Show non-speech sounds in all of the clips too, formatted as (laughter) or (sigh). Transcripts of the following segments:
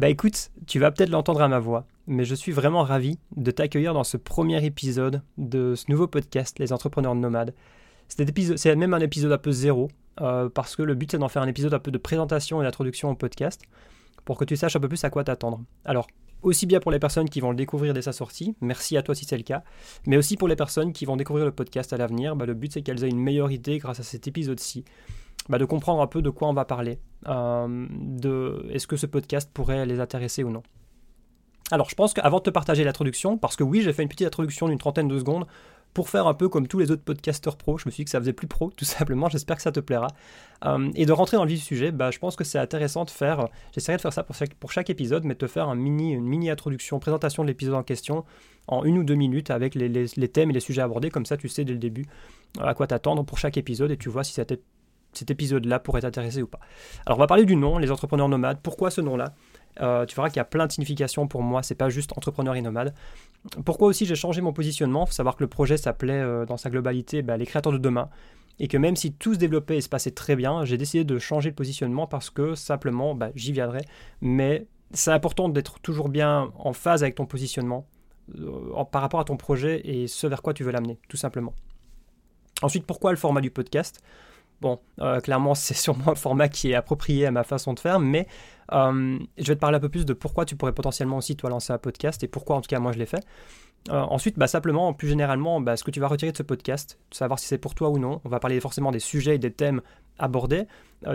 Bah écoute, tu vas peut-être l'entendre à ma voix, mais je suis vraiment ravi de t'accueillir dans ce premier épisode de ce nouveau podcast, Les Entrepreneurs Nomades. C'est même un épisode un peu zéro, euh, parce que le but c'est d'en faire un épisode un peu de présentation et d'introduction au podcast, pour que tu saches un peu plus à quoi t'attendre. Alors, aussi bien pour les personnes qui vont le découvrir dès sa sortie, merci à toi si c'est le cas, mais aussi pour les personnes qui vont découvrir le podcast à l'avenir, bah, le but c'est qu'elles aient une meilleure idée grâce à cet épisode-ci, bah, de comprendre un peu de quoi on va parler, euh, de est-ce que ce podcast pourrait les intéresser ou non. Alors je pense qu'avant de te partager l'introduction, parce que oui j'ai fait une petite introduction d'une trentaine de secondes, pour faire un peu comme tous les autres podcasteurs pro. Je me suis dit que ça faisait plus pro, (laughs) tout simplement. J'espère que ça te plaira. Euh, et de rentrer dans le vif du sujet, bah, je pense que c'est intéressant de faire. J'essaierai de faire ça pour chaque, pour chaque, épisode, mais de te faire un mini, une mini introduction, présentation de l'épisode en question en une ou deux minutes avec les, les, les, thèmes et les sujets abordés. Comme ça, tu sais dès le début à quoi t'attendre pour chaque épisode et tu vois si cet, cet épisode-là pourrait t'intéresser ou pas. Alors, on va parler du nom, les entrepreneurs nomades. Pourquoi ce nom-là? Euh, tu verras qu'il y a plein de significations pour moi, c'est pas juste entrepreneur et nomade. Pourquoi aussi j'ai changé mon positionnement? Faut savoir que le projet s'appelait euh, dans sa globalité bah, Les créateurs de demain. Et que même si tout se développait et se passait très bien, j'ai décidé de changer de positionnement parce que simplement, bah, j'y viendrai. Mais c'est important d'être toujours bien en phase avec ton positionnement euh, par rapport à ton projet et ce vers quoi tu veux l'amener, tout simplement. Ensuite, pourquoi le format du podcast? Bon, euh, clairement, c'est sûrement un format qui est approprié à ma façon de faire, mais euh, je vais te parler un peu plus de pourquoi tu pourrais potentiellement aussi toi lancer un podcast et pourquoi en tout cas moi je l'ai fait. Euh, ensuite, bah, simplement, plus généralement, bah, ce que tu vas retirer de ce podcast, savoir si c'est pour toi ou non. On va parler forcément des sujets et des thèmes abordés,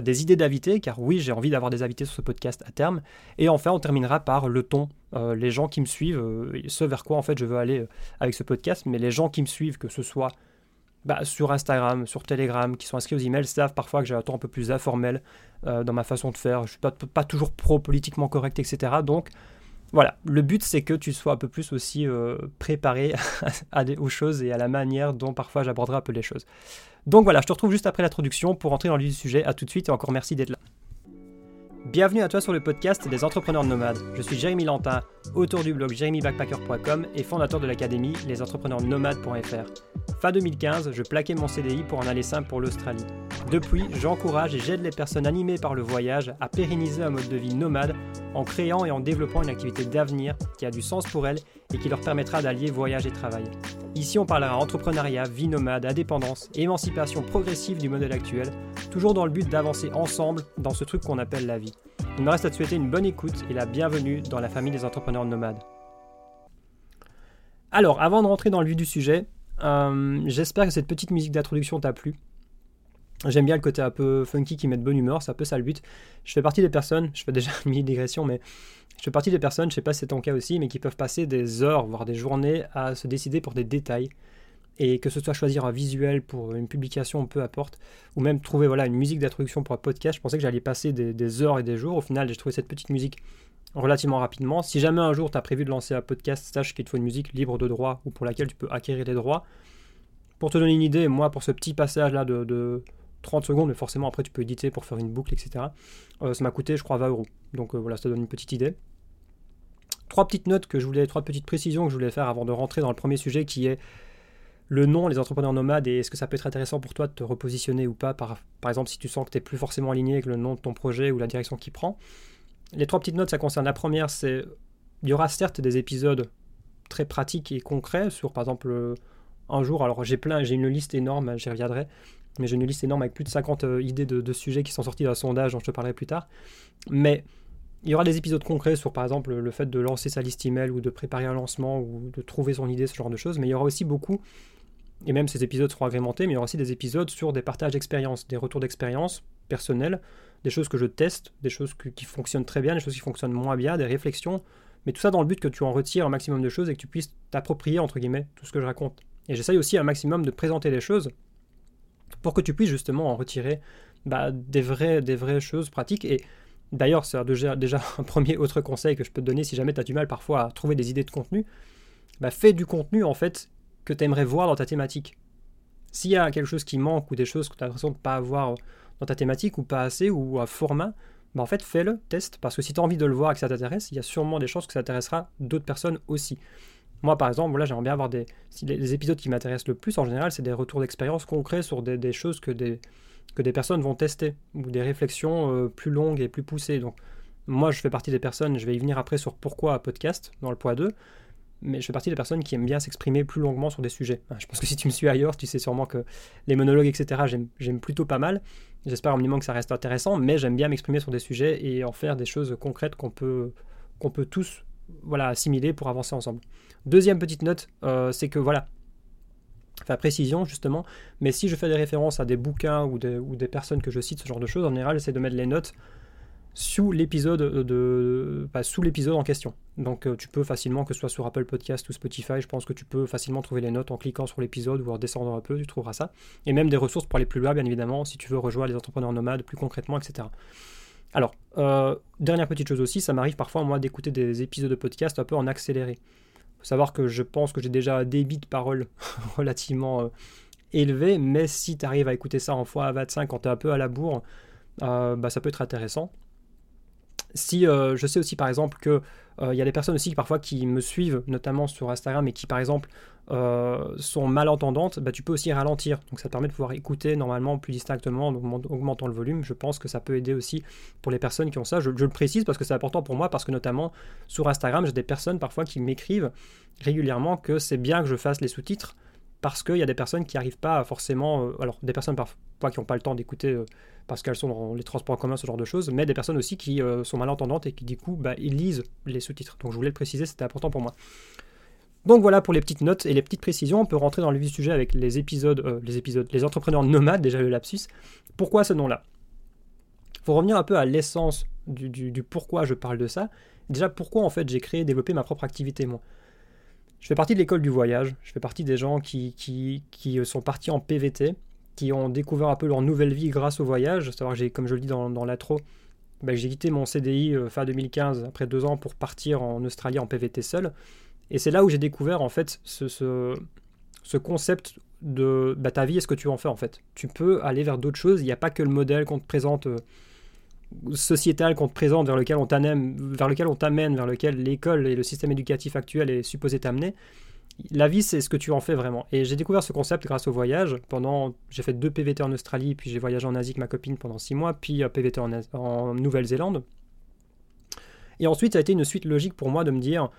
des idées d'invités, car oui, j'ai envie d'avoir des invités sur ce podcast à terme. Et enfin, on terminera par le ton. les gens qui me suivent, ce vers quoi en fait je veux aller avec ce podcast, mais les gens qui me suivent, que ce soit bah, sur Instagram, sur Telegram, qui sont inscrits aux emails, savent parfois que j'ai un ton un peu plus informel euh, dans ma façon de faire. Je suis pas, toujours pro-politiquement correct, etc. Donc voilà, le but c'est que tu sois un peu plus aussi euh, préparé (laughs) aux choses et à la manière dont parfois j'aborderai un peu les choses. Donc voilà, je te retrouve juste après l'introduction pour entrer dans le sujet. À tout de suite et encore merci d'être là. Bienvenue à toi sur le podcast des entrepreneurs nomades. Je suis Jérémy Lantin, auteur du blog jérémybackpacker.com et fondateur de l'académie lesentrepreneursnomades.fr. Fin 2015, je plaquais mon CDI pour en aller simple pour l'Australie. Depuis, j'encourage et j'aide les personnes animées par le voyage à pérenniser un mode de vie nomade en créant et en développant une activité d'avenir qui a du sens pour elles et qui leur permettra d'allier voyage et travail. Ici, on parlera entrepreneuriat, vie nomade, indépendance, émancipation progressive du modèle actuel, toujours dans le but d'avancer ensemble dans ce truc qu'on appelle la vie. Il me reste à te souhaiter une bonne écoute et la bienvenue dans la famille des entrepreneurs nomades. Alors, avant de rentrer dans le vif du sujet, euh, j'espère que cette petite musique d'introduction t'a plu. J'aime bien le côté un peu funky qui met de bonne humeur, c'est un peu ça le but. Je fais partie des personnes, je fais déjà (laughs) une mini digression, mais je fais partie des personnes, je sais pas si c'est ton cas aussi, mais qui peuvent passer des heures, voire des journées à se décider pour des détails. Et que ce soit choisir un visuel pour une publication, peu importe, ou même trouver voilà, une musique d'introduction pour un podcast, je pensais que j'allais passer des, des, heures et des jours. Au final, j'ai trouvé cette petite musique relativement rapidement. Si jamais un jour tu as prévu de lancer un podcast, sache qu'il te faut une musique libre de droit ou pour laquelle tu peux acquérir des droits. Pour te donner une idée, moi, pour ce petit passage-là de, de 30 secondes, mais forcément après tu peux éditer pour faire une boucle, etc. Euh, ça m'a coûté, je crois, 20 euros. Donc euh, voilà, ça te donne une petite idée. Trois petites notes que je voulais, trois petites précisions que je voulais faire avant de rentrer dans le premier sujet qui est le nom, les entrepreneurs nomades, et est-ce que ça peut être intéressant pour toi de te repositionner ou pas, par, par exemple si tu sens que tu n'es plus forcément aligné avec le nom de ton projet ou la direction qu'il prend. Les trois petites notes, ça concerne la première, c'est il y aura certes des épisodes très pratiques et concrets sur par exemple un jour, alors j'ai plein, j'ai une liste énorme, j'y reviendrai, mais j'ai une liste énorme avec plus de 50 euh, idées de, sujets qui sont sortis d'un sondage dont je te parlerai plus tard. Mais il y aura des épisodes concrets sur par exemple le fait de lancer sa liste email ou de préparer un lancement ou de trouver son idée, ce genre de choses, mais il y aura aussi beaucoup, et même ces épisodes seront agrémentés, mais il y aura aussi des épisodes sur des partages d'expérience, des retours d'expérience personnels, des choses que je teste, des choses qui fonctionnent très bien, des choses qui fonctionnent moins bien, des réflexions, mais tout ça dans le but que tu en retires un maximum de choses et que tu puisses t'approprier, entre guillemets, tout ce que je raconte. Et j'essaye aussi un maximum de présenter les choses pour que tu puisses justement en retirer bah, des, vraies, des vraies choses pratiques. Et d'ailleurs, c'est déjà, (laughs) un premier autre conseil que je peux te donner si jamais tu as du mal parfois à trouver des idées de contenu. Bah, fais du contenu en fait que tu aimerais voir dans ta thématique. S'il y a quelque chose qui manque ou des choses que tu as l'impression de ne pas avoir dans ta thématique ou pas assez ou un format, bah en fait fais-le, teste, parce que si tu as envie de le voir et que ça t'intéresse, il y a sûrement des chances que ça intéressera d'autres personnes aussi. Moi, par exemple, voilà, j'aimerais bien avoir des. les, épisodes qui m'intéressent le plus, en général, c'est des retours d'expérience concrets sur des, choses que des, que des personnes vont tester, ou des réflexions euh, plus longues et plus poussées. Donc, Moi, je fais partie des personnes, je vais y venir après sur pourquoi podcast dans le poids 2, mais je fais partie des personnes qui aiment bien s'exprimer plus longuement sur des sujets. Je pense que si tu me suis ailleurs, tu sais sûrement que les monologues, etc., j'aime plutôt pas mal. J'espère au minimum que ça reste intéressant, mais j'aime bien m'exprimer sur des sujets et en faire des choses concrètes qu'on peut, qu'on peut tous voilà, assimiler pour avancer ensemble. Deuxième petite note, euh, c'est que voilà, enfin précision justement, mais si je fais des références à des bouquins ou des, ou des personnes que je cite, ce genre de choses, en général, j'essaie de mettre les notes sous l'épisode de, sous l'épisode en question. Donc euh, tu peux facilement, que ce soit sur Apple Podcast ou Spotify, je pense que tu peux facilement trouver les notes en cliquant sur l'épisode ou en descendant un peu, tu trouveras ça. Et même des ressources pour aller plus loin, bien évidemment, si tu veux rejoindre les entrepreneurs nomades plus concrètement, etc. Alors, euh, dernière petite chose aussi, ça m'arrive parfois moi d'écouter des épisodes de podcast un peu en accéléré. Faut savoir que je pense que j'ai déjà un débit de parole (laughs) relativement euh, élevé, mais si tu arrives à écouter ça en fois à 25 quand tu es un peu à la bourre, bah, ça peut être intéressant. Si euh, je sais aussi par exemple que euh, y a des personnes aussi parfois qui me suivent, notamment sur Instagram, et qui par exemple euh, sont malentendantes, bah, tu peux aussi ralentir. Donc ça permet de pouvoir écouter normalement plus distinctement en augmentant le volume. Je pense que ça peut aider aussi pour les personnes qui ont ça. Je le précise parce que c'est important pour moi, parce que notamment sur Instagram, j'ai des personnes parfois qui m'écrivent régulièrement que c'est bien que je fasse les sous-titres parce qu'il y a des personnes qui n'arrivent pas forcément, alors des personnes parfois qui n'ont pas le temps d'écouter parce qu'elles sont dans les transports en commun, ce genre de choses, mais des personnes aussi qui euh, sont malentendantes et qui du coup bah, ils lisent les sous-titres. Donc je voulais le préciser, c'était important pour moi. Donc voilà pour les petites notes et les petites précisions. On peut rentrer dans le vif du sujet avec les épisodes, euh, les épisodes, les entrepreneurs nomades, déjà le lapsus. Pourquoi ce nom-là? Faut revenir un peu à l'essence du, pourquoi je parle de ça. Déjà, pourquoi en fait j'ai créé, développé ma propre activité moi? Je fais partie de l'école du voyage, je fais partie des gens qui, qui, qui sont partis en PVT, qui ont découvert un peu leur nouvelle vie grâce au voyage. Que comme je le dis dans, dans l'intro, bah, j'ai quitté mon CDI euh, fin 2015 après deux ans pour partir en Australie en PVT seul. Et c'est là où j'ai découvert en fait ce, ce, concept de bah, ta vie est ce que tu en fais en fait. Tu peux aller vers d'autres choses. Il n'y a pas que le modèle qu'on te présente euh, sociétal qu'on te présente vers lequel on t'amène, vers lequel l'école et le système éducatif actuel est supposé t'amener la vie, c'est ce que tu en fais vraiment. Et j'ai découvert ce concept grâce au voyage. Pendant, j'ai fait deux PVT en Australie, puis j'ai voyagé en Asie avec ma copine pendant six mois, puis PVT en, en Nouvelle-Zélande. Et ensuite, ça a été une suite logique pour moi de me dire,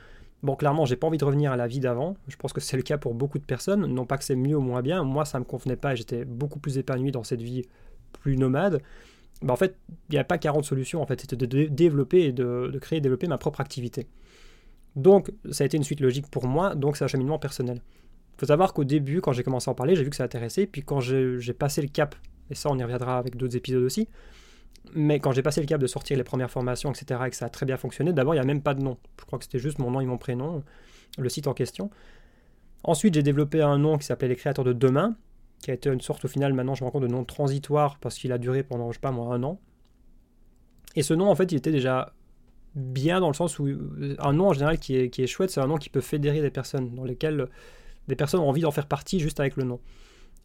bon, clairement, j'ai pas envie de revenir à la vie d'avant. Je pense que c'est le cas pour beaucoup de personnes. Non pas que c'est mieux ou moins bien. Moi, ça me convenait pas et j'étais beaucoup plus épanoui dans cette vie plus nomade. Bah, en fait, il n'y a pas 40 solutions. En fait, c'était de développer et de, de créer et développer ma propre activité. Donc, ça a été une suite logique pour moi, donc c'est un cheminement personnel. Il faut savoir qu'au début, quand j'ai commencé à en parler, j'ai vu que ça intéressait, puis quand j'ai passé le cap, et ça on y reviendra avec d'autres épisodes aussi, mais quand j'ai passé le cap de sortir les premières formations, etc., et que ça a très bien fonctionné, d'abord il n'y a même pas de nom. Je crois que c'était juste mon nom et mon prénom, le site en question. Ensuite, j'ai développé un nom qui s'appelait Les Créateurs de Demain, qui a été une sorte au final, maintenant je me rends compte de nom transitoire parce qu'il a duré pendant, je sais pas moi, un an. Et ce nom, en fait, il était déjà bien dans le sens où un nom en général qui est, qui est chouette, c'est un nom qui peut fédérer des personnes, dans lesquelles des personnes ont envie d'en faire partie juste avec le nom.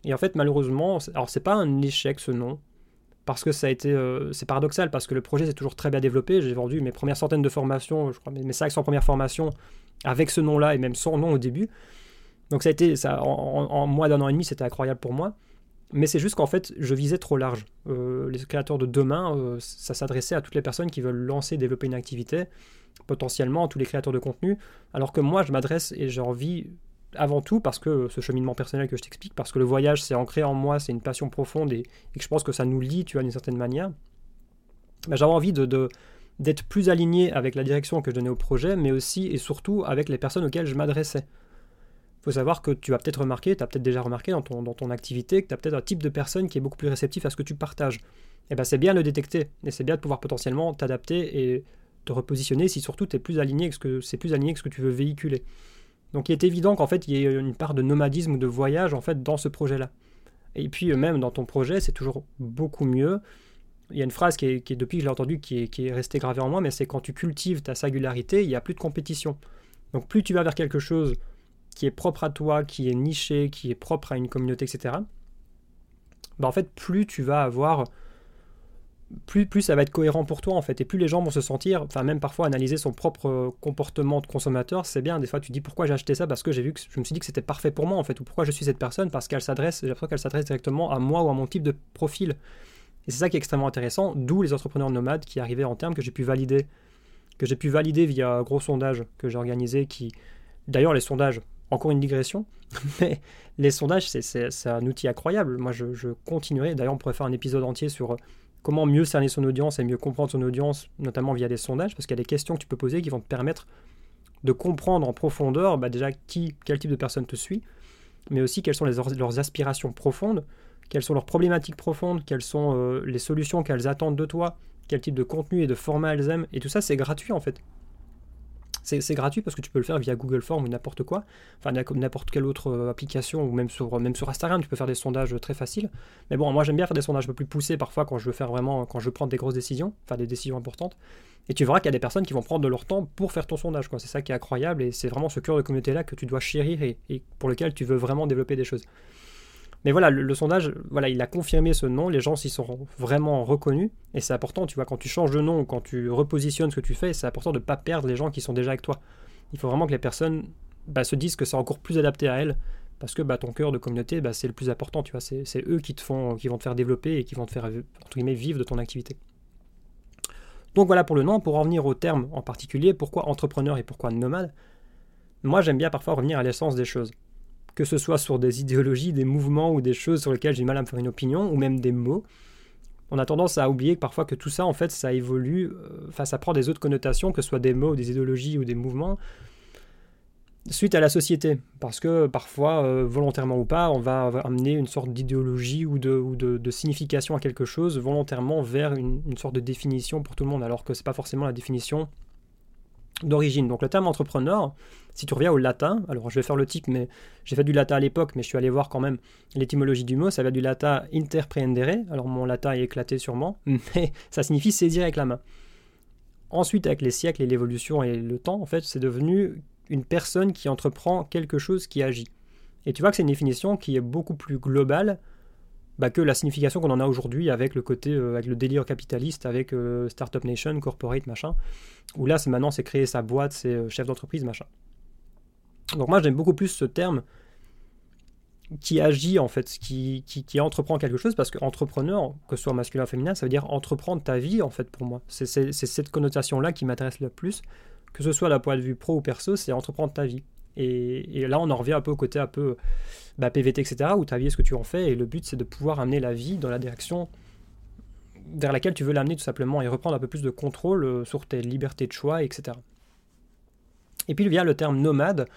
Et en fait, malheureusement, alors c'est pas un échec ce nom, parce que ça a été, euh, c'est paradoxal, parce que le projet s'est toujours très bien développé. J'ai vendu mes premières centaines de formations, je crois mes 500 premières formations avec ce nom-là et même sans nom au début. Donc ça a été, ça, en, moins d'un an et demi, c'était incroyable pour moi. Mais c'est juste qu'en fait, je visais trop large. Euh, les créateurs de demain, euh, ça s'adressait à toutes les personnes qui veulent lancer, développer une activité, potentiellement à tous les créateurs de contenu, alors que moi, je m'adresse et j'ai envie, avant tout, parce que ce cheminement personnel que je t'explique, parce que le voyage, c'est ancré en moi, c'est une passion profonde et, que je pense que ça nous lie, tu vois, d'une certaine manière. Bah, j'avais envie d'être plus aligné avec la direction que je donnais au projet, mais aussi et surtout avec les personnes auxquelles je m'adressais faut savoir que tu as peut-être remarqué, tu as peut-être déjà remarqué dans ton, dans ton activité, que tu as peut-être un type de personne qui est beaucoup plus réceptif à ce que tu partages. Et eh bien c'est bien de le détecter, et c'est bien de pouvoir potentiellement t'adapter et te repositionner si surtout es plus aligné que ce que c'est plus aligné que ce que tu veux véhiculer. Donc il est évident qu'en fait il y ait une part de nomadisme ou de voyage en fait dans ce projet-là. Et puis euh, même dans ton projet, c'est toujours beaucoup mieux. Il y a une phrase qui est, depuis que je l'ai entendue qui est, qui est restée gravée en moi, mais c'est quand tu cultives ta singularité, il n'y a plus de compétition. Donc plus tu vas vers quelque chose qui est propre à toi, qui est niché, qui est propre à une communauté, etc., bah en fait, plus tu vas avoir. Plus, plus ça va être cohérent pour toi en fait, et plus les gens vont se sentir, enfin même parfois analyser son propre comportement de consommateur, c'est bien. Des fois, tu dis pourquoi j'ai acheté ça? Parce que j'ai vu que je me suis dit que c'était parfait pour moi en fait, ou pourquoi je suis cette personne? Parce qu'elle s'adresse, qu'elle s'adresse directement à moi ou à mon type de profil. Et c'est ça qui est extrêmement intéressant, d'où les entrepreneurs nomades qui arrivaient en termes que j'ai pu valider, que j'ai pu valider via un gros sondage que j'ai organisé, qui, d'ailleurs, les sondages, encore une digression, (laughs) mais les sondages, c'est un outil incroyable. Moi, je, continuerai. D'ailleurs, on pourrait faire un épisode entier sur comment mieux cerner son audience et mieux comprendre son audience, notamment via des sondages, parce qu'il y a des questions que tu peux poser qui vont te permettre de comprendre en profondeur bah, déjà qui, quel type de personne te suit, mais aussi quelles sont leurs aspirations profondes, quelles sont leurs problématiques profondes, quelles sont euh, les solutions qu'elles attendent de toi, quel type de contenu et de format elles aiment. Et tout ça, c'est gratuit en fait. C'est gratuit parce que tu peux le faire via Google Form ou n'importe quoi, enfin n'importe quelle autre euh, application ou même sur, même sur Instagram, tu peux faire des sondages très faciles. Mais bon, moi j'aime bien faire des sondages un peu plus poussés parfois quand je veux faire vraiment, quand je veux prendre des grosses décisions, enfin des décisions importantes. Et tu verras qu'il y a des personnes qui vont prendre de leur temps pour faire ton sondage. C'est ça qui est incroyable et c'est vraiment ce cœur de communauté-là que tu dois chérir et, pour lequel tu veux vraiment développer des choses. Mais voilà, le, sondage, voilà, il a confirmé ce nom, les gens s'y sont vraiment reconnus, et c'est important, tu vois, quand tu changes de nom ou quand tu repositionnes ce que tu fais, c'est important de ne pas perdre les gens qui sont déjà avec toi. Il faut vraiment que les personnes bah, se disent que c'est encore plus adapté à elles, parce que bah, ton cœur de communauté, bah, c'est le plus important, tu vois, c'est eux qui, te font, qui vont te faire développer et qui vont te faire, entre guillemets, vivre de ton activité. Donc voilà pour le nom. Pour en venir au terme en particulier, pourquoi entrepreneur et pourquoi nomade? Moi j'aime bien parfois revenir à l'essence des choses. Que ce soit sur des idéologies, des mouvements ou des choses sur lesquelles j'ai mal à me faire une opinion, ou même des mots. On a tendance à oublier que parfois que tout ça, en fait, ça évolue, euh, enfin ça prend des autres connotations, que ce soit des mots, des idéologies ou des mouvements suite à la société, parce que parfois, euh, volontairement ou pas, on va amener une sorte d'idéologie ou, de, ou de, signification à quelque chose volontairement vers une, sorte de définition pour tout le monde, alors que ce n'est pas forcément la définition d'origine. Donc le terme entrepreneur, si tu reviens au latin, alors je vais faire le type, mais j'ai fait du latin à l'époque, mais je suis allé voir quand même l'étymologie du mot, ça vient du latin interprendere, alors mon latin est éclaté sûrement, (laughs) mais ça signifie saisir avec la main. Ensuite, avec les siècles et l'évolution et le temps, en fait, c'est devenu une personne qui entreprend quelque chose qui agit. Et tu vois que c'est une définition qui est beaucoup plus globale bah, que la signification qu'on en a aujourd'hui avec le côté, euh, avec le délire capitaliste, avec euh, Startup Nation, Corporate, machin, où là, c'est maintenant, c'est créer sa boîte, c'est euh, chef d'entreprise, machin. Donc moi, j'aime beaucoup plus ce terme qui agit, en fait, qui, qui, qui entreprend quelque chose, parce que entrepreneur, que ce soit masculin ou féminin, ça veut dire entreprendre ta vie, en fait, pour moi. C'est cette connotation-là qui m'intéresse le plus, que ce soit d'un point de vue pro ou perso, c'est entreprendre ta vie. Et, là, on en revient un peu au côté un peu bah, PVT, etc., où ta vie est ce que tu en fais, et le but, c'est de pouvoir amener la vie dans la direction vers laquelle tu veux l'amener tout simplement, et reprendre un peu plus de contrôle euh, sur tes libertés de choix, etc. Et puis il vient le terme nomade,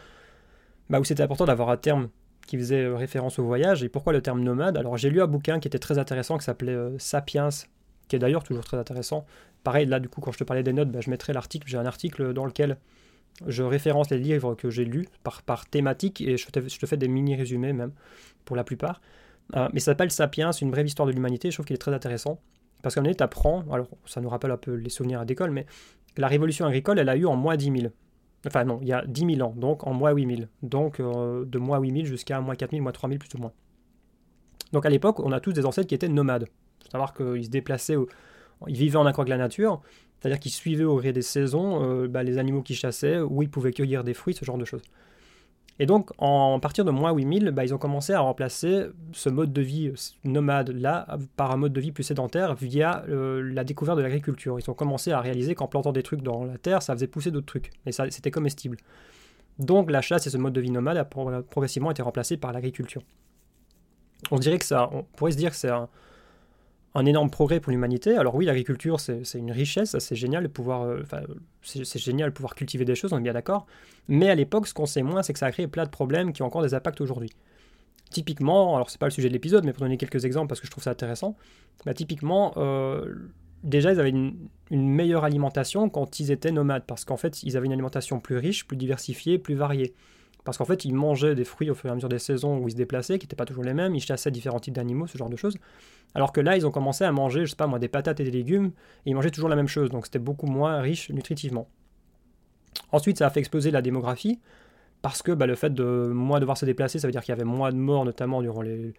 bah, où c'était important d'avoir un terme qui faisait euh, référence au voyage. Et pourquoi le terme nomade? Alors j'ai lu un bouquin qui était très intéressant, qui s'appelait euh, Sapiens, qui est d'ailleurs toujours très intéressant, Pareil, là, du coup, quand je te parlais des notes, bah, je mettrai l'article. J'ai un article dans lequel je référence les livres que j'ai lus par, par thématique et je te, fais des mini-résumés même, pour la plupart. Euh, mais ça s'appelle Sapiens, une brève histoire de l'humanité. Je trouve qu'il est très intéressant. Parce qu'en donné, tu apprends, alors ça nous rappelle un peu les souvenirs d'école, mais la révolution agricole, elle a eu en moins 10 000. Enfin non, il y a 10 000 ans, donc en moins 8 000. Donc euh, de moins 8 000 jusqu'à moins 4 000, moins 3 000 plus ou moins. Donc à l'époque, on a tous des ancêtres qui étaient nomades. Il faut savoir qu'ils se déplaçaient ils vivaient en accord avec la nature, c'est-à-dire qu'ils suivaient au gré des saisons euh, bah, les animaux qui chassaient, où ils pouvaient cueillir des fruits, ce genre de choses. Et donc, en partir de moins 8000, bah, ils ont commencé à remplacer ce mode de vie nomade-là par un mode de vie plus sédentaire via euh, la découverte de l'agriculture. Ils ont commencé à réaliser qu'en plantant des trucs dans la terre, ça faisait pousser d'autres trucs, et ça, c'était comestible. Donc, la chasse et ce mode de vie nomade a progressivement été remplacé par l'agriculture. On dirait que ça, on pourrait se dire que c'est un, un énorme progrès pour l'humanité. Alors oui, l'agriculture, c'est une richesse, c'est génial de pouvoir, euh, c'est génial de pouvoir cultiver des choses, on est bien d'accord. Mais à l'époque, ce qu'on sait moins, c'est que ça a créé plein de problèmes qui ont encore des impacts aujourd'hui. Typiquement, alors c'est pas le sujet de l'épisode, mais pour donner quelques exemples parce que je trouve ça intéressant, bah, typiquement, euh, déjà ils avaient une, meilleure alimentation quand ils étaient nomades, parce qu'en fait ils avaient une alimentation plus riche, plus diversifiée, plus variée. Parce qu'en fait, ils mangeaient des fruits au fur et à mesure des saisons où ils se déplaçaient, qui n'étaient pas toujours les mêmes, ils chassaient différents types d'animaux, ce genre de choses. Alors que là, ils ont commencé à manger, je sais pas moi, des patates et des légumes, et ils mangeaient toujours la même chose, donc c'était beaucoup moins riche nutritivement. Ensuite, ça a fait exploser la démographie, parce que bah, le fait de moins devoir se déplacer, ça veut dire qu'il y avait moins de morts, notamment durant les,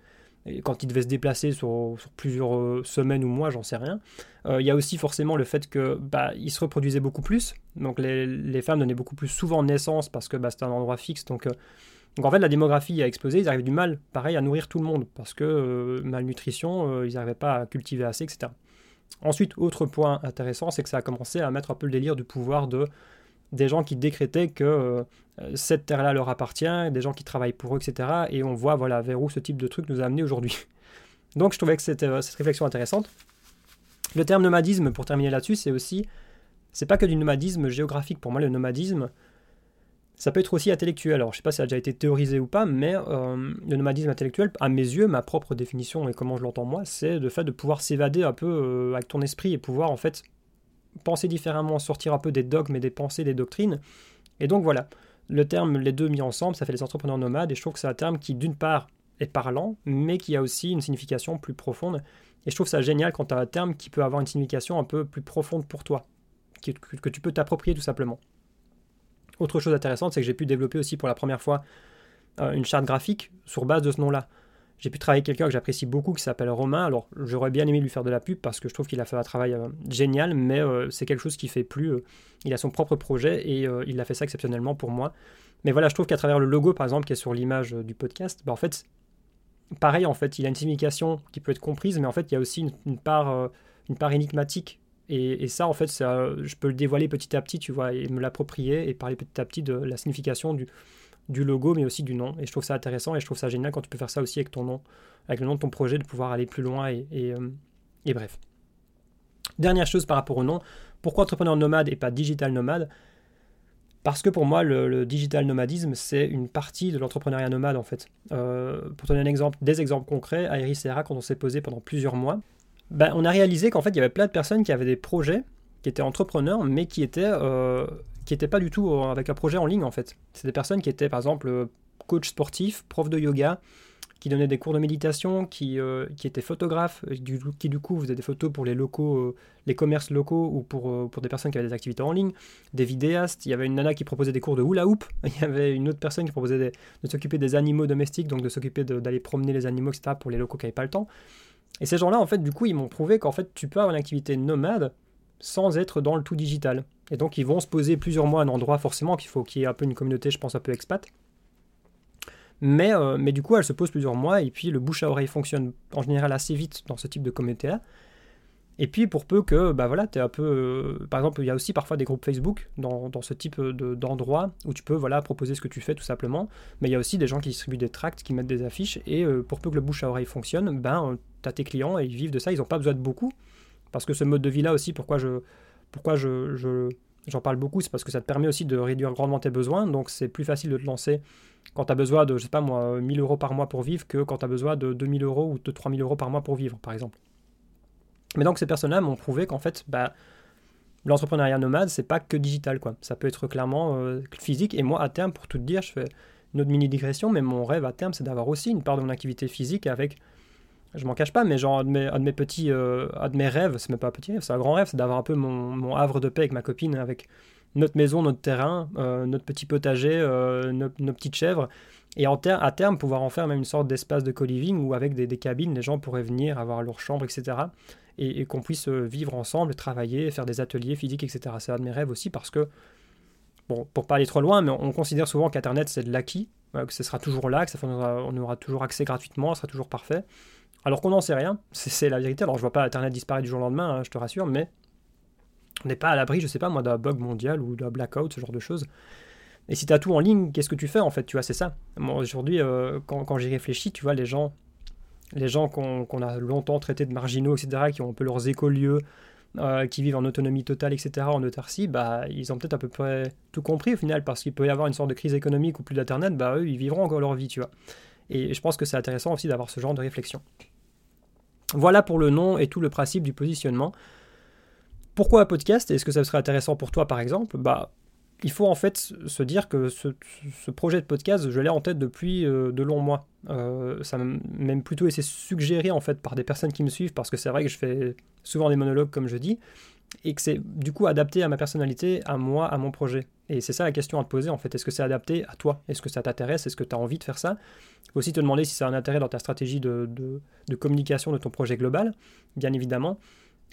quand ils devaient se déplacer sur, plusieurs euh, semaines ou mois, j'en sais rien. Euh, il y a aussi forcément le fait que bah, ils se reproduisaient beaucoup plus, donc les, femmes donnaient beaucoup plus souvent naissance parce que bah, c'était un endroit fixe, donc euh, Donc en fait, la démographie a explosé, ils arrivaient du mal, pareil, à nourrir tout le monde, parce que malnutrition, ils n'arrivaient pas à cultiver assez, etc. Ensuite, autre point intéressant, c'est que ça a commencé à mettre un peu le délire du pouvoir de des gens qui décrétaient que euh, cette terre-là leur appartient, des gens qui travaillent pour eux, etc. Et on voit voilà, vers où ce type de truc nous a amené aujourd'hui. (laughs) Donc je trouvais que c'était cette réflexion intéressante. Le terme nomadisme, pour terminer là-dessus, c'est aussi, c'est pas que du nomadisme géographique. Pour moi, le nomadisme, ça peut être aussi intellectuel. Alors, je sais pas si ça a déjà été théorisé ou pas, mais euh, le nomadisme intellectuel, à mes yeux, ma propre définition et comment je l'entends moi, c'est le fait de pouvoir s'évader un peu euh, avec ton esprit et pouvoir en fait penser différemment, sortir un peu des dogmes et des pensées, des doctrines. Et donc voilà, le terme, les deux mis ensemble, ça fait les entrepreneurs nomades, et je trouve que c'est un terme qui, d'une part, est parlant, mais qui a aussi une signification plus profonde. Et je trouve ça génial quand tu as un terme qui peut avoir une signification un peu plus profonde pour toi, que tu peux t'approprier tout simplement. Autre chose intéressante, c'est que j'ai pu développer aussi pour la première fois euh, une charte graphique sur base de ce nom-là. J'ai pu travailler quelqu'un que j'apprécie beaucoup qui s'appelle Romain. Alors j'aurais bien aimé lui faire de la pub parce que je trouve qu'il a fait un travail euh, génial, mais euh, c'est quelque chose qui fait plus. il a son propre projet et il a fait ça exceptionnellement pour moi. Mais voilà, je trouve qu'à travers le logo par exemple qui est sur l'image du podcast, bah, en fait, pareil en fait, il a une signification qui peut être comprise, mais en fait il y a aussi une part, une part énigmatique et, ça, en fait, ça, je peux le dévoiler petit à petit, tu vois, et me l'approprier et parler petit à petit de la signification du, du logo, mais aussi du nom. Et je trouve ça intéressant et je trouve ça génial quand tu peux faire ça aussi avec ton nom, avec le nom de ton projet, de pouvoir aller plus loin et, et, euh, bref. Dernière chose par rapport au nom, pourquoi entrepreneur nomade et pas digital nomade? Parce que pour moi, le, digital nomadisme, c'est une partie de l'entrepreneuriat nomade en fait. Euh, pour donner un exemple, des exemples concrets, à Serra, quand on s'est posé pendant plusieurs mois, ben, on a réalisé qu'en fait, il y avait plein de personnes qui avaient des projets, qui étaient entrepreneurs, mais qui étaient, euh, qui étaient pas du tout euh, avec un projet en ligne, en fait. C'est des personnes qui étaient, par exemple, euh, coach sportif, prof de yoga, qui donnaient des cours de méditation, qui, qui étaient photographes, qui du coup faisaient des photos pour les locaux, les commerces locaux ou pour, pour des personnes qui avaient des activités en ligne, des vidéastes. Il y avait une nana qui proposait des cours de hula hoop. (laughs) Il y avait une autre personne qui proposait de s'occuper des animaux domestiques, donc de s'occuper d'aller promener les animaux, etc. pour les locaux qui n'avaient pas le temps. Et ces gens-là, en fait, du coup, ils m'ont prouvé qu'en fait, tu peux avoir une activité nomade sans être dans le tout digital. Et donc, ils vont se poser plusieurs mois à un endroit, forcément, qu'il faut qu'il y ait un peu une communauté, je pense, un peu expat. Mais, euh, mais du coup, elle se pose plusieurs mois, et puis le bouche à oreille fonctionne en général assez vite dans ce type de communauté-là. Et puis, pour peu que, bah voilà, es un peu. Euh, par exemple, il y a aussi parfois des groupes Facebook dans, dans ce type d'endroit où tu peux voilà, proposer ce que tu fais tout simplement. Mais il y a aussi des gens qui distribuent des tracts, qui mettent des affiches. Et euh, pour peu que le bouche à oreille fonctionne, ben, tu as tes clients et ils vivent de ça. Ils n'ont pas besoin de beaucoup. Parce que ce mode de vie-là aussi, pourquoi je. Pourquoi je, je j'en parle beaucoup, c'est parce que ça te permet aussi de réduire grandement tes besoins. Donc, c'est plus facile de te lancer quand tu as besoin de, je sais pas moi, 1000 euros par mois pour vivre que quand tu as besoin de 2000 euros ou de 3000 euros par mois pour vivre, par exemple. Mais donc ces personnes-là m'ont prouvé qu'en fait, bah, l'entrepreneuriat nomade, c'est pas que digital, quoi. Ça peut être clairement euh, physique. Et moi, à terme, pour tout te dire, je fais une autre mini digression, mais mon rêve à terme, c'est d'avoir aussi une part de mon activité physique avec, je m'en cache pas, mais genre un de mes, petits, euh, un de mes rêves, c'est même pas un petit rêve, c'est un grand rêve, c'est d'avoir un peu mon, havre de paix avec ma copine, avec notre maison, notre terrain, euh, notre petit potager, nos, petites chèvres. Et en à terme, pouvoir en faire même une sorte d'espace de co-living où avec des, cabines, les gens pourraient venir avoir leur chambre, etc et, qu'on puisse euh, vivre ensemble, travailler, faire des ateliers physiques, etc. C'est un de mes rêves aussi parce que, bon, pour pas aller trop loin, mais on considère souvent qu'Internet c'est de l'acquis, que ce sera toujours là, que ça, on, aura, toujours accès gratuitement, ce sera toujours parfait. Alors qu'on n'en sait rien, c'est la vérité. Alors je vois pas Internet disparaître du jour au lendemain, hein, je te rassure, mais on n'est pas à l'abri, je sais pas moi, d'un bug mondial ou d'un blackout, ce genre de choses. Et si tu as tout en ligne, qu'est-ce que tu fais en fait? Tu vois, c'est ça. Aujourd'hui, euh, quand, quand j'y réfléchis, tu vois, les gens les gens qu'on a longtemps traités de marginaux, etc., qui ont un peu leurs écolieux, euh, qui vivent en autonomie totale, etc., en autarcie, bah, ils ont peut-être à peu près tout compris au final, parce qu'il peut y avoir une sorte de crise économique ou plus d'Internet, bah, eux, ils vivront encore leur vie, tu vois. Et je pense que c'est intéressant aussi d'avoir ce genre de réflexion. Voilà pour le nom et tout le principe du positionnement. Pourquoi un podcast? Est-ce que ça serait intéressant pour toi, par exemple? Bah, il faut en fait se dire que ce, projet de podcast, je l'ai en tête depuis euh, de longs mois. Euh, ça m'a même plutôt été suggéré en fait par des personnes qui me suivent parce que c'est vrai que je fais souvent des monologues comme je dis et que c'est du coup adapté à ma personnalité, à moi, à mon projet. Et c'est ça la question à te poser en fait. Est-ce que c'est adapté à toi? Est-ce que ça t'intéresse? Est-ce que tu as envie de faire ça? Faut aussi te demander si ça a un intérêt dans ta stratégie de, de communication de ton projet global, bien évidemment.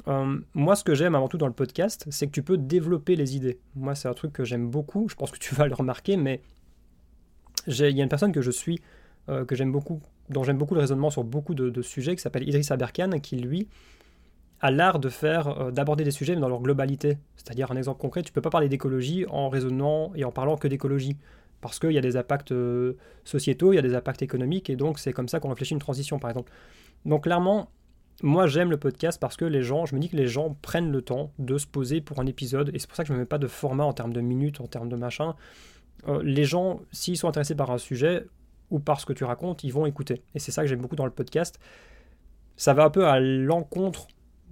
Euh, moi, ce que j'aime avant tout dans le podcast, c'est que tu peux développer les idées. Moi, c'est un truc que j'aime beaucoup. Je pense que tu vas le remarquer, mais il y a une personne que je suis, que j'aime beaucoup, dont j'aime beaucoup le raisonnement sur beaucoup de, de sujets, qui s'appelle Idriss Aberkan, qui lui à l'art de faire, euh, d'aborder des sujets mais dans leur globalité. C'est-à-dire un exemple concret, tu peux pas parler d'écologie en raisonnant et en parlant que d'écologie. Parce qu'il y a des impacts euh, sociétaux, il y a des impacts économiques, et donc c'est comme ça qu'on réfléchit une transition, par exemple. Donc clairement, moi j'aime le podcast parce que les gens, je me dis que les gens prennent le temps de se poser pour un épisode, et c'est pour ça que je ne me mets pas de format en termes de minutes, en termes de machin. Euh, les gens, s'ils sont intéressés par un sujet ou par ce que tu racontes, ils vont écouter. Et c'est ça que j'aime beaucoup dans le podcast. Ça va un peu à l'encontre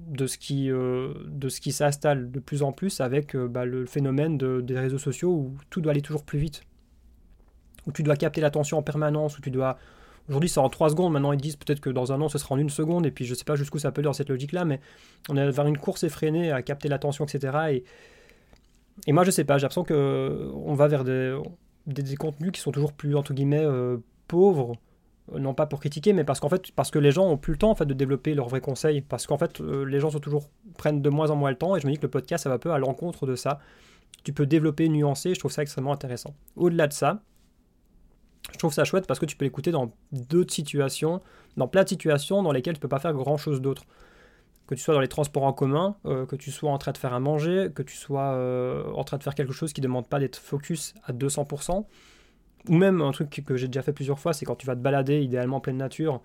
de ce qui, euh, qui s'installe de plus en plus avec euh, bah, le phénomène des réseaux sociaux où tout doit aller toujours plus vite. Où tu dois capter l'attention en permanence, où tu dois... Aujourd'hui c'est en 3 secondes, maintenant ils disent peut-être que dans un an ce sera en une seconde, et puis je sais pas jusqu'où ça peut aller dans cette logique-là, mais on est vers une course effrénée à capter l'attention, etc. Et, et moi je sais pas, j'ai l'impression qu'on va vers des, des, contenus qui sont toujours plus, entre guillemets, euh, pauvres, non pas pour critiquer, mais parce qu'en fait, parce que les gens ont plus le temps en fait de développer leurs vrais conseils, parce qu'en fait, euh, les gens sont toujours prennent de moins en moins le temps, et je me dis que le podcast, ça va un peu à l'encontre de ça. Tu peux développer, nuancer, je trouve ça extrêmement intéressant. Au-delà de ça, je trouve ça chouette parce que tu peux l'écouter dans d'autres situations, dans plein de situations dans lesquelles tu peux pas faire grand chose d'autre. Que tu sois dans les transports en commun, euh, que tu sois en train de faire à manger, que tu sois euh, en train de faire quelque chose qui ne demande pas d'être focus à 200%, ou même un truc que j'ai déjà fait plusieurs fois, c'est quand tu vas te balader, idéalement en pleine nature,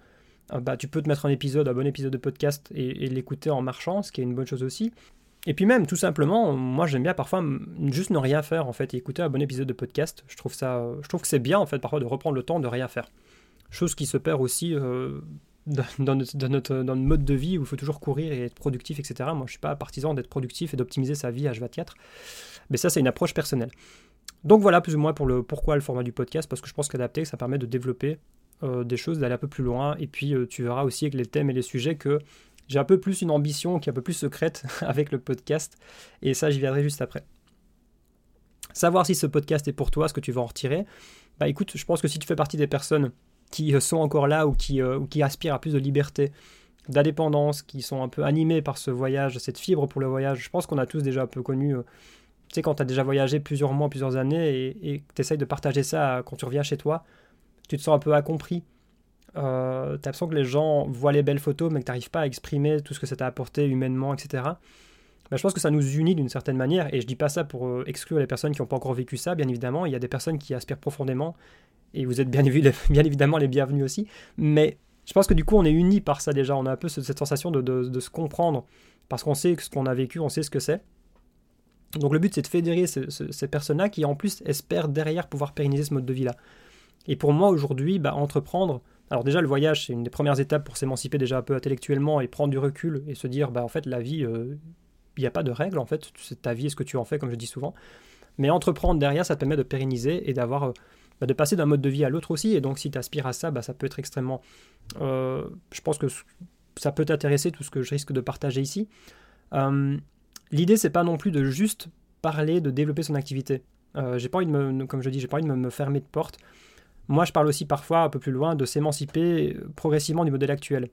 euh, bah, tu peux te mettre un épisode, un bon épisode de podcast et, l'écouter en marchant, ce qui est une bonne chose aussi. Et puis même, tout simplement, moi j'aime bien parfois juste ne rien faire en fait et écouter un bon épisode de podcast. Je trouve ça, je trouve que c'est bien parfois de reprendre le temps de rien faire. Chose qui se perd aussi euh, (laughs) dans, notre, mode de vie où il faut toujours courir et être productif, etc. Moi je suis pas partisan d'être productif et d'optimiser sa vie H24. Mais ça c'est une approche personnelle. Donc voilà plus ou moins pour le pourquoi le format du podcast, parce que je pense qu'adapter, ça permet de développer euh, des choses, d'aller un peu plus loin, et puis euh, tu verras aussi avec les thèmes et les sujets que j'ai un peu plus une ambition qui est un peu plus secrète (laughs) avec le podcast, et ça j'y viendrai juste après. Savoir si ce podcast est pour toi, ce que tu vas en retirer, bah écoute, je pense que si tu fais partie des personnes qui euh, sont encore là ou qui, aspirent à plus de liberté, d'indépendance, qui sont un peu animées par ce voyage, cette fibre pour le voyage, je pense qu'on a tous déjà un peu connu quand tu as déjà voyagé plusieurs mois, plusieurs années et, que tu essayes de partager ça quand tu reviens chez toi, tu te sens un peu incompris. Euh, tu as l'impression que les gens voient les belles photos, mais que tu n'arrives pas à exprimer tout ce que ça t'a apporté humainement, etc. Ben, je pense que ça nous unit d'une certaine manière, et je dis pas ça pour euh, exclure les personnes qui n'ont pas encore vécu ça, bien évidemment. Il y a des personnes qui aspirent profondément, et vous êtes (laughs) bien, évidemment les bienvenus aussi. Mais je pense que du coup, on est unis par ça déjà. On a un peu cette sensation de, de se comprendre, parce qu'on sait ce qu'on a vécu, on sait ce que c'est. Donc le but c'est de fédérer ces personnes-là qui en plus espèrent derrière pouvoir pérenniser ce mode de vie-là. Et pour moi aujourd'hui, bah, entreprendre, alors déjà le voyage c'est une des premières étapes pour s'émanciper déjà un peu intellectuellement et prendre du recul et se dire bah en fait la vie, euh, il n'y a pas de règles en fait, c'est ta vie et ce que tu en fais comme je dis souvent. Mais entreprendre derrière ça te permet de pérenniser et d'avoir euh, bah, de passer d'un mode de vie à l'autre aussi. Et donc si tu aspires à ça, bah, ça peut être extrêmement... Euh, je pense que ça peut t'intéresser tout ce que je risque de partager ici. L'idée, c'est pas non plus de juste parler, de développer son activité. Euh, j'ai pas envie de me, comme je dis, j'ai pas envie de me, fermer de porte. Moi, je parle aussi parfois un peu plus loin de s'émanciper progressivement du modèle actuel.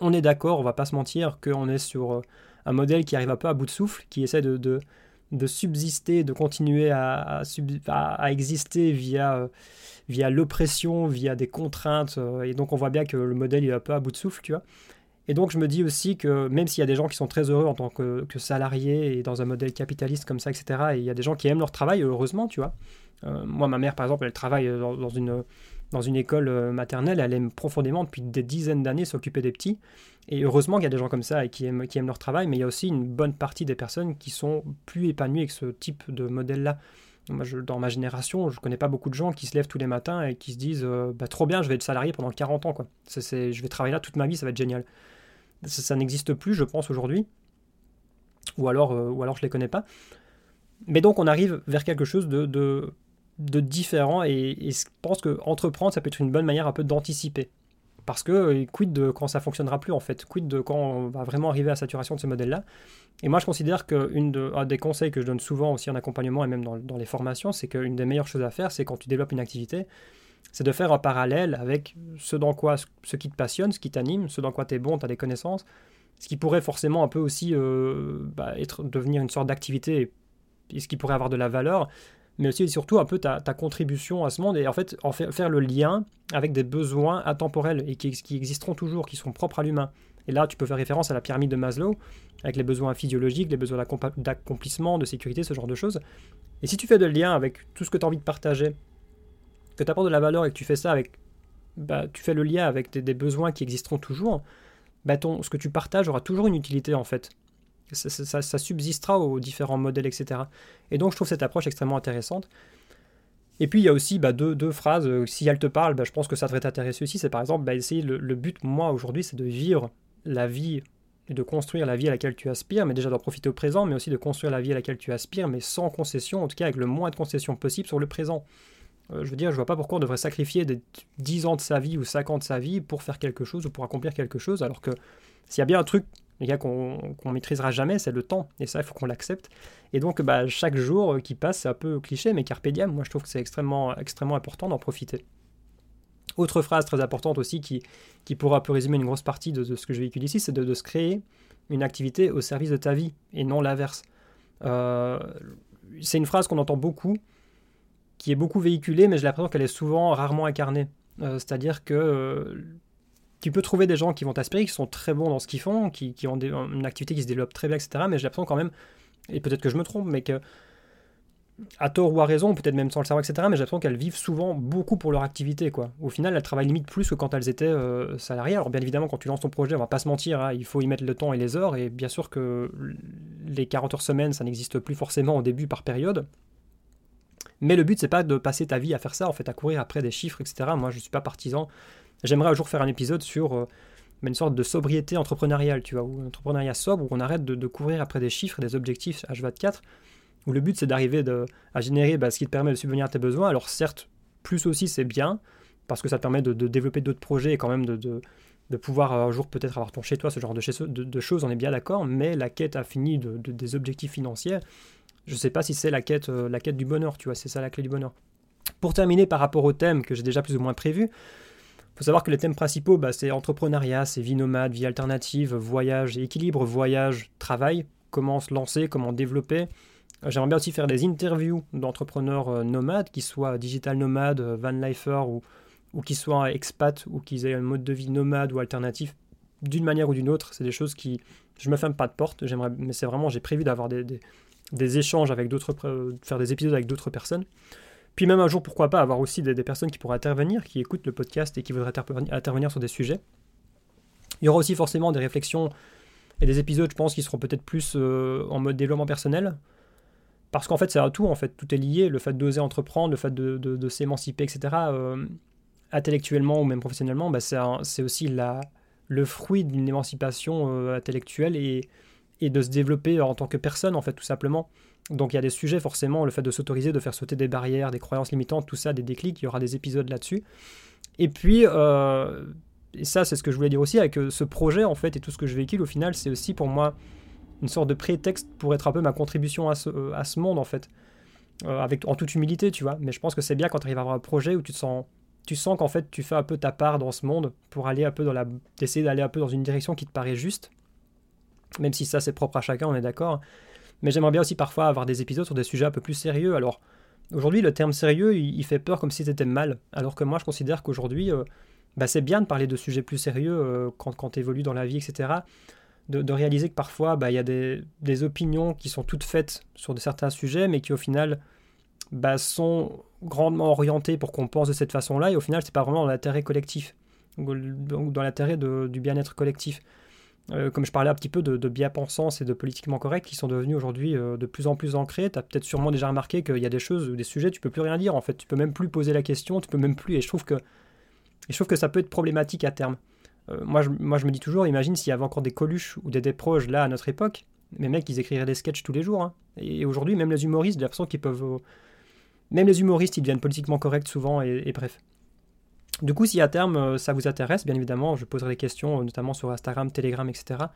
On est d'accord, on va pas se mentir, qu'on est sur euh, un modèle qui arrive un peu à bout de souffle, qui essaie de, subsister, de continuer à, exister via, euh, via l'oppression, via des contraintes. et donc, on voit bien que le modèle est un peu à bout de souffle, tu vois. Et donc je me dis aussi que même s'il y a des gens qui sont très heureux en tant que, salariés et dans un modèle capitaliste comme ça, etc., et il y a des gens qui aiment leur travail, heureusement, tu vois. Euh, moi, ma mère, par exemple, elle travaille dans, une, dans une école euh, maternelle, elle aime profondément depuis des dizaines d'années s'occuper des petits. Et heureusement qu'il y a des gens comme ça et qui aiment, qui aiment leur travail, mais il y a aussi une bonne partie des personnes qui sont plus épanouies avec ce type de modèle-là. Moi, dans ma génération, je connais pas beaucoup de gens qui se lèvent tous les matins et qui se disent euh, bah, trop bien, je vais être salarié pendant 40 ans. Quoi. je vais travailler là toute ma vie, ça va être génial. Ça, n'existe plus, je pense, aujourd'hui. Ou alors, euh, ou alors je ne les connais pas. Mais donc on arrive vers quelque chose de, différent et, je pense que entreprendre, ça peut être une bonne manière un peu d'anticiper. Parce que euh, quid de quand ça fonctionnera plus en fait, quid de quand on va vraiment arriver à saturation de ce modèle-là? Et moi je considère qu'un de, des conseils que je donne souvent aussi en accompagnement et même dans, dans les formations, c'est qu'une des meilleures choses à faire, c'est quand tu développes une activité, c'est de faire un parallèle avec ce dans quoi, ce qui te passionne, ce qui t'anime, ce dans quoi tu es bon, tu as des connaissances, ce qui pourrait forcément un peu aussi euh, bah, être, devenir une sorte d'activité et, ce qui pourrait avoir de la valeur, mais aussi et surtout un peu ta, contribution à ce monde et en fait en faire, le lien avec des besoins intemporels et qui, qui existeront toujours, qui sont propres à l'humain. Et là, tu peux faire référence à la pyramide de Maslow, avec les besoins physiologiques, les besoins d'accomplissement, de sécurité, ce genre de choses. Et si tu fais de lien avec tout ce que tu as envie de partager, que tu apportes de la valeur et que tu fais ça avec. Bah, tu fais le lien avec des, besoins qui existeront toujours, bah ce que tu partages aura toujours une utilité en fait. Ça, subsistera aux différents modèles, etc. Et donc je trouve cette approche extrêmement intéressante. Et puis il y a aussi bah, deux, phrases, euh, si elles te parlent, bah, je pense que ça devrait t'intéresser aussi. C'est par exemple, bah, essayer le, le, but, moi aujourd'hui, c'est de vivre la vie et de construire la vie à laquelle tu aspires, mais déjà d'en profiter au présent, mais aussi de construire la vie à laquelle tu aspires, mais sans concession, en tout cas avec le moins de concessions possible sur le présent. Euh, je veux dire, je vois pas pourquoi on devrait sacrifier des 10 ans de sa vie ou 5 ans de sa vie pour faire quelque chose ou pour accomplir quelque chose, alors que s'il y a bien un truc, les gars, qu'on maîtrisera jamais, c'est le temps. Et ça, il faut qu'on l'accepte. Et donc, bah, chaque jour qui passe, c'est un peu cliché, mais carpe diem, moi je trouve que c'est extrêmement, extrêmement important d'en profiter. Autre phrase très importante aussi qui, qui pourra un peu résumer une grosse partie de, ce que je véhicule ici, c'est de, se créer une activité au service de ta vie et non l'inverse. Euh, c'est une phrase qu'on entend beaucoup, qui est beaucoup véhiculée, mais j'ai l'impression qu'elle est souvent rarement incarnée. Euh, c'est-à-dire que euh, tu peux trouver des gens qui vont t'aspirer, qui sont très bons dans ce qu'ils font, qui, qui ont une activité qui se développe très bien, etc. Mais j'ai l'impression quand même, et peut-être que je me trompe, mais que à tort ou à raison, peut-être même sans le savoir, etc. Mais j'ai l'impression qu'elles vivent souvent beaucoup pour leur activité. Quoi. Au final, elles travaillent limite plus que quand elles étaient euh, salariées. Alors bien évidemment, quand tu lances ton projet, on va pas se mentir, hein, il faut y mettre le temps et les heures. Et bien sûr que les 40 heures semaine, ça n'existe plus forcément au début par période. Mais le but, c'est pas de passer ta vie à faire ça, en fait, à courir après des chiffres, etc. Moi, je suis pas partisan. J'aimerais un jour faire un épisode sur euh, une sorte de sobriété entrepreneuriale, tu vois, ou un entrepreneuriat sobre, où on arrête de, courir après des chiffres et des objectifs H24 où le but c'est d'arriver à générer bah, ce qui te permet de subvenir à tes besoins. Alors certes, plus aussi c'est bien, parce que ça te permet de, développer d'autres projets et quand même de, pouvoir un jour peut-être avoir ton chez toi, ce genre de, de, choses, on est bien d'accord, mais la quête infinie de, des objectifs financiers, je sais pas si c'est la quête, euh, la quête du bonheur, tu vois, c'est ça la clé du bonheur. Pour terminer par rapport au thème que j'ai déjà plus ou moins prévu, faut savoir que les thèmes principaux, bah, c'est entrepreneuriat, c'est vie nomade, vie alternative, voyage équilibre, voyage, travail, comment se lancer, comment développer, J'aimerais bien aussi faire des interviews d'entrepreneurs euh, nomades, qui soient digital nomades, euh, van lifer ou, ou qui soient expat ou qui aient un mode de vie nomade ou alternatif d'une manière ou d'une autre. C'est des choses qui. Je me ferme pas de porte, j'aimerais, mais c'est vraiment, j'ai prévu d'avoir des, échanges avec d'autres, faire des épisodes avec d'autres personnes. Puis même un jour, pourquoi pas, avoir aussi des, personnes qui pourraient intervenir, qui écoutent le podcast et qui voudraient intervenir sur des sujets. Il y aura aussi forcément des réflexions et des épisodes, je pense, qui seront peut-être plus euh, en mode développement personnel, parce qu'en fait, c'est un tout, en fait, tout est lié. Le fait d'oser entreprendre, le fait de, s'émanciper, etc., euh, intellectuellement ou même professionnellement, bah, c'est aussi la, le fruit d'une émancipation euh, intellectuelle et, et, de se développer en tant que personne, en fait, tout simplement. Donc il y a des sujets, forcément, le fait de s'autoriser, de faire sauter des barrières, des croyances limitantes, tout ça, des déclics, il y aura des épisodes là-dessus. Et puis, euh, et ça, c'est ce que je voulais dire aussi, avec ce projet, en fait, et tout ce que je véhicule, au final, c'est aussi pour moi une sorte de prétexte pour être un peu ma contribution à ce, euh, à ce monde en fait. Euh, avec, en toute humilité, tu vois. Mais je pense que c'est bien quand tu arrives à avoir un projet où tu sens, tu sens qu'en fait tu fais un peu ta part dans ce monde pour aller un peu dans la, essayer d'aller un peu dans une direction qui te paraît juste. Même si ça c'est propre à chacun, on est d'accord. Mais j'aimerais bien aussi parfois avoir des épisodes sur des sujets un peu plus sérieux. Alors aujourd'hui le terme sérieux il, fait peur comme si c'était mal. Alors que moi je considère qu'aujourd'hui euh, bah, c'est bien de parler de sujets plus sérieux quand, quand tu dans la vie, etc de, réaliser que parfois, bah, il y a des, opinions qui sont toutes faites sur de certains sujets, mais qui au final bah, sont grandement orientées pour qu'on pense de cette façon-là, et au final, c'est pas vraiment dans l'intérêt collectif, dans l'intérêt du bien-être collectif. Euh, comme je parlais un petit peu de, bien-pensance et de politiquement correct qui sont devenus aujourd'hui euh, de plus en plus ancrés, tu as peut-être sûrement déjà remarqué qu'il y a des choses, des sujets, tu peux plus rien dire en fait, tu peux même plus poser la question, tu peux même plus, et je trouve que, je trouve que ça peut être problématique à terme. Euh, moi, je, moi, je me dis toujours, imagine s'il y avait encore des Coluches ou des Desproges là à notre époque, les mecs, ils écriraient des sketchs tous les jours. Hein. Et aujourd'hui, même les humoristes, j'ai l'impression qu'ils peuvent. Même les humoristes, ils deviennent politiquement corrects souvent, et, bref. Du coup, si à terme euh, ça vous intéresse, bien évidemment, je poserai des questions, notamment sur Instagram, Telegram, etc.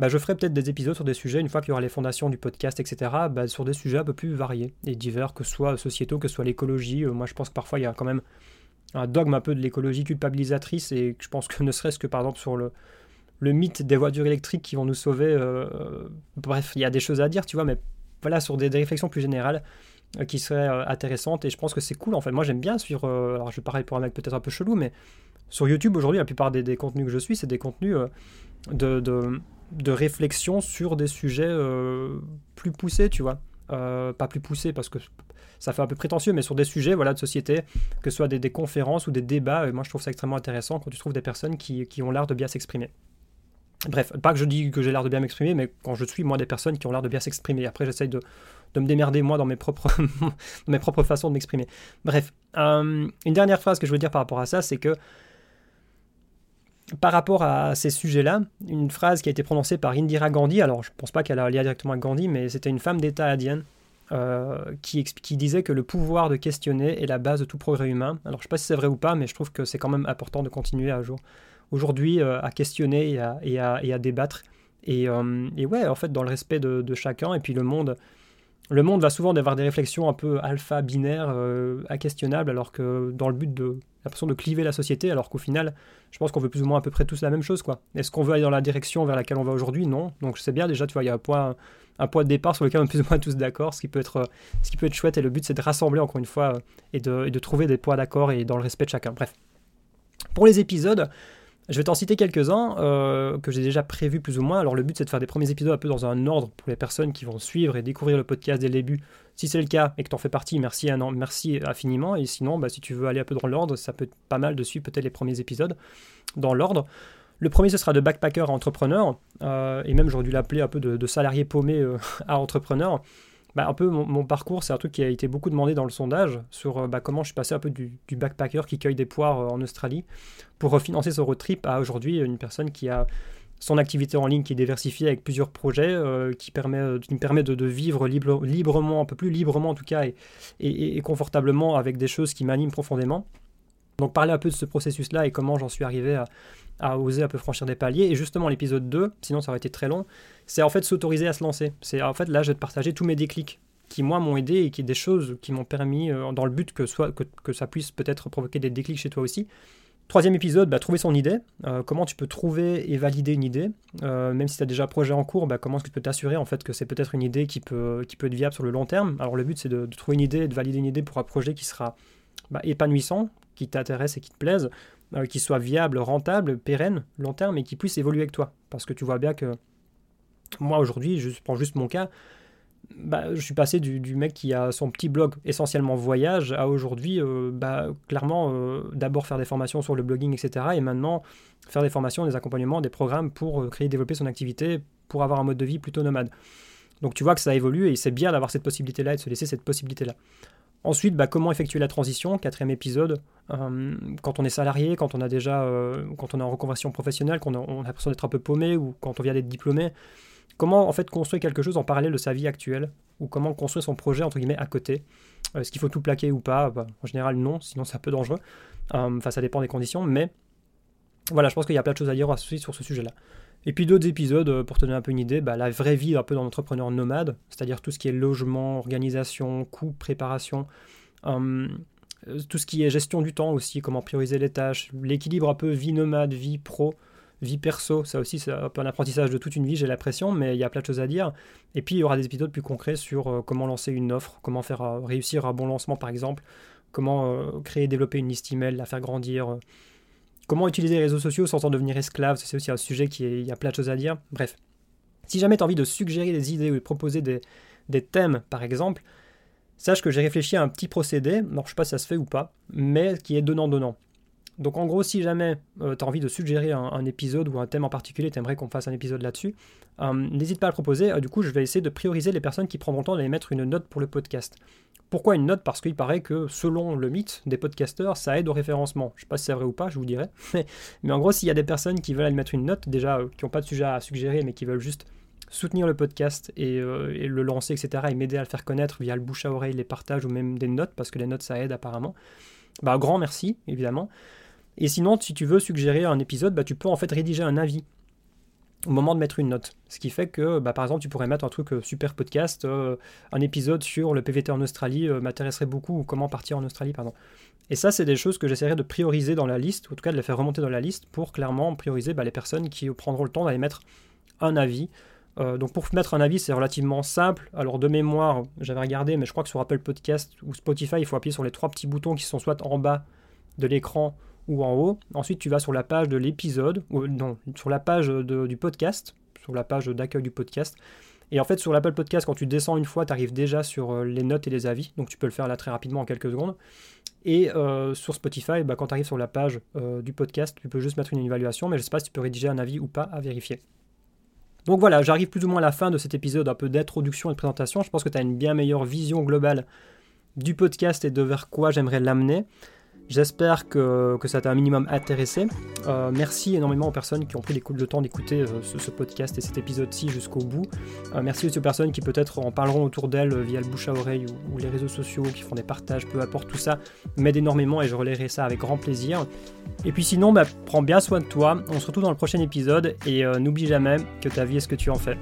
Bah, je ferai peut-être des épisodes sur des sujets, une fois qu'il y aura les fondations du podcast, etc., bah, sur des sujets un peu plus variés et divers, que ce soit sociétaux, que ce soit l'écologie. moi, je pense que parfois, il y a quand même un dogme un peu de l'écologie culpabilisatrice et je pense que (laughs) ne serait-ce que par exemple sur le, mythe des voitures électriques qui vont nous sauver, euh, bref, il y a des choses à dire, tu vois, mais voilà, sur des, réflexions plus générales qui seraient intéressantes. Et je pense que c'est cool en fait. Moi j'aime bien suivre, alors je parler pour un mec peut-être un peu chelou, mais sur YouTube aujourd'hui, la plupart des, contenus que je suis, c'est des contenus de, de, de, réflexion sur des sujets plus poussés, tu vois. pas plus poussés parce que ça fait un peu prétentieux, mais sur des sujets voilà, de société, que ce soit des, conférences ou des débats, moi je trouve ça extrêmement intéressant quand tu trouves des personnes qui, qui ont l'art de bien s'exprimer. Bref, pas que je dis que j'ai l'air de bien m'exprimer, mais quand je suis moi des personnes qui ont l'air de bien s'exprimer. Après, j'essaye de, de, me démerder moi dans mes propres, (laughs) mes propres façons de m'exprimer. Bref, euh, une dernière phrase que je veux dire par rapport à ça, c'est que par rapport à ces sujets-là, une phrase qui a été prononcée par Indira Gandhi, alors je ne pense pas qu'elle a lien directement avec Gandhi, mais c'était une femme d'État indienne euh, qui, qui, disait que le pouvoir de questionner est la base de tout progrès humain. Alors je ne sais pas si c'est vrai ou pas, mais je trouve que c'est quand même important de continuer à jour, aujourd'hui euh, à questionner et à, à, à débattre. Et, euh, et, ouais, en fait, dans le respect de, chacun, et puis le monde, le monde va souvent avoir des réflexions un peu alpha, binaires, à questionnables, alors que dans le but de l'impression de cliver la société, alors qu'au final, je pense qu'on veut plus ou moins à peu près tous la même chose, quoi. Est-ce qu'on veut aller dans la direction vers laquelle on va aujourd'hui? Non. Donc c'est bien déjà, tu vois, il y a un point un point de départ sur lequel on est plus ou moins tous d'accord, ce qui peut être, ce qui peut être chouette. Et le but, c'est de rassembler encore une fois et de trouver des points d'accord et dans le respect de chacun. Bref. Pour les épisodes, je vais t'en citer quelques-uns euh, que j'ai déjà prévus plus ou moins. Alors le but c'est de faire des premiers épisodes un peu dans un ordre pour les personnes qui vont suivre et découvrir le podcast dès le début. Si c'est le cas et que tu en fais partie, merci, merci infiniment. Et sinon, bah, si tu veux aller un peu dans l'ordre, ça peut être pas mal de suivre peut-être les premiers épisodes dans l'ordre. Le premier, ce sera de backpacker à entrepreneur, euh, et même j'aurais dû l'appeler un peu de, salarié paumé euh, (laughs) à entrepreneur. Bah, un peu mon, parcours, c'est un truc qui a été beaucoup demandé dans le sondage sur euh, bah, comment je suis passé un peu du, backpacker qui cueille des poires en Australie pour refinancer son road trip à aujourd'hui une personne qui a son activité en ligne qui est diversifiée avec plusieurs projets, qui, permet, qui me permet de, vivre librement, un peu plus librement en tout cas, et, et confortablement avec des choses qui m'animent profondément. Donc parler un peu de ce processus-là et comment j'en suis arrivé à, à oser un peu franchir des paliers. Et justement, l'épisode 2, sinon ça aurait été très long, c'est en fait s'autoriser à se lancer. C'est en fait là, je vais te partager tous mes déclics qui, moi, m'ont aidé et qui des choses qui m'ont permis, euh, dans le but que, soit, que, ça puisse peut-être provoquer des déclics chez toi aussi. Troisième épisode, bah, trouver son idée. Euh, comment tu peux trouver et valider une idée. Euh, même si tu as déjà un projet en cours, bah, comment est-ce que tu peux t'assurer en fait que c'est peut-être une idée qui peut, qui peut être viable sur le long terme? Alors le but c'est de, trouver une idée et de valider une idée pour un projet qui sera bah, épanouissant, qui t'intéresse et qui te plaise. Euh, qui soit viable, rentable, pérenne, long terme et qui puisse évoluer avec toi. Parce que tu vois bien que moi aujourd'hui, je prends juste mon cas, bah, je suis passé du, mec qui a son petit blog essentiellement voyage à aujourd'hui, euh, bah, clairement, euh, d'abord faire des formations sur le blogging, etc. Et maintenant, faire des formations, des accompagnements, des programmes pour créer, développer son activité, pour avoir un mode de vie plutôt nomade. Donc tu vois que ça évolue et c'est bien d'avoir cette possibilité-là et de se laisser cette possibilité-là. Ensuite, bah, comment effectuer la transition Quatrième épisode. Euh, quand on est salarié, quand on a déjà, euh, quand on est en reconversion professionnelle, qu'on a, a l'impression d'être un peu paumé ou quand on vient d'être diplômé, comment en fait construire quelque chose en parallèle de sa vie actuelle ou comment construire son projet entre guillemets à côté. Euh, est-ce qu'il faut tout plaquer ou pas? Bah, En général, non, sinon c'est un peu dangereux. Enfin, ça dépend des conditions, mais voilà, je pense qu'il y a plein de choses à dire sur ce sujet-là. Et puis d'autres épisodes, euh, pour te donner un peu une idée, bah, la vraie vie un peu dans l'entrepreneur nomade, c'est-à-dire tout ce qui est logement, organisation, coût, préparation, hum, euh, tout ce qui est gestion du temps aussi, comment prioriser les tâches, l'équilibre un peu vie nomade, vie pro, vie perso, ça aussi c'est un peu un apprentissage de toute une vie, j'ai l'impression, mais il y a plein de choses à dire. Et puis il y aura des épisodes plus concrets sur euh, comment lancer une offre, comment faire réussir un bon lancement par exemple, comment créer développer une liste email, la faire grandir Comment utiliser les réseaux sociaux sans en devenir esclave C'est aussi un sujet qui est, y a plein de choses à dire. Bref, si jamais tu as envie de suggérer des idées ou de proposer des, thèmes, par exemple, sache que j'ai réfléchi à un petit procédé, alors je sais pas si ça se fait ou pas, mais qui est donnant-donnant. Donc en gros, si jamais euh, tu as envie de suggérer un, épisode ou un thème en particulier, tu aimerais qu'on fasse un épisode là-dessus, euh, n'hésite pas à le proposer. Euh, du coup, je vais essayer de prioriser les personnes qui prendront le temps d'aller mettre une note pour le podcast. Pourquoi une note? Parce qu'il paraît que selon le mythe des podcasteurs, ça aide au référencement. Je ne sais pas si c'est vrai ou pas, je vous dirai. (laughs) Mais, en gros, s'il y a des personnes qui veulent aller mettre une note, déjà qui n'ont pas de sujet à suggérer, mais qui veulent juste soutenir le podcast et, et le lancer, etc., et m'aider à le faire connaître via le bouche à oreille, les partages ou même des notes, parce que les notes ça aide apparemment, bah grand merci évidemment. Et sinon, si tu veux suggérer un épisode, bah, tu peux en fait rédiger un avis au moment de mettre une note. Ce qui fait que, bah, par exemple, tu pourrais mettre un truc euh, super podcast, euh, un épisode sur le PVT en Australie euh, m'intéresserait beaucoup, ou comment partir en Australie, pardon. Et ça, c'est des choses que j'essaierai de prioriser dans la liste, ou en tout cas de les faire remonter dans la liste pour clairement prioriser bah, les personnes qui prendront le temps d'aller mettre un avis donc pour mettre un avis, c'est relativement simple. Alors de mémoire, j'avais regardé, mais je crois que sur Apple Podcast ou Spotify, il faut appuyer sur les trois petits boutons qui sont soit en bas de l'écran ou en haut. Ensuite, tu vas sur la page de l'épisode, ou non, sur la page du podcast, sur la page d'accueil du podcast. Et en fait, sur l'Apple Podcast, quand tu descends une fois, tu arrives déjà sur euh, les notes et les avis. Donc tu peux le faire là très rapidement en quelques secondes. Et euh, sur Spotify, bah, quand tu arrives sur la page euh, du podcast, tu peux juste mettre une évaluation, mais je ne sais pas si tu peux rédiger un avis ou pas à vérifier. Donc voilà, j'arrive plus ou moins à la fin de cet épisode un peu d'introduction et de présentation. Je pense que tu as une bien meilleure vision globale du podcast et de vers quoi j'aimerais l'amener. J'espère que, ça t'a un minimum intéressé. Euh, merci énormément aux personnes qui ont pris le temps d'écouter euh, ce, podcast et cet épisode-ci jusqu'au bout. Euh, merci aussi aux personnes qui peut-être en parleront autour d'elles via le bouche à oreille ou, les réseaux sociaux, qui font des partages, peu importe tout ça, m'aide énormément et je relayerai ça avec grand plaisir. Et puis sinon, bah, prends bien soin de toi. On se retrouve dans le prochain épisode et n'oublie jamais que ta vie est ce que tu en fais.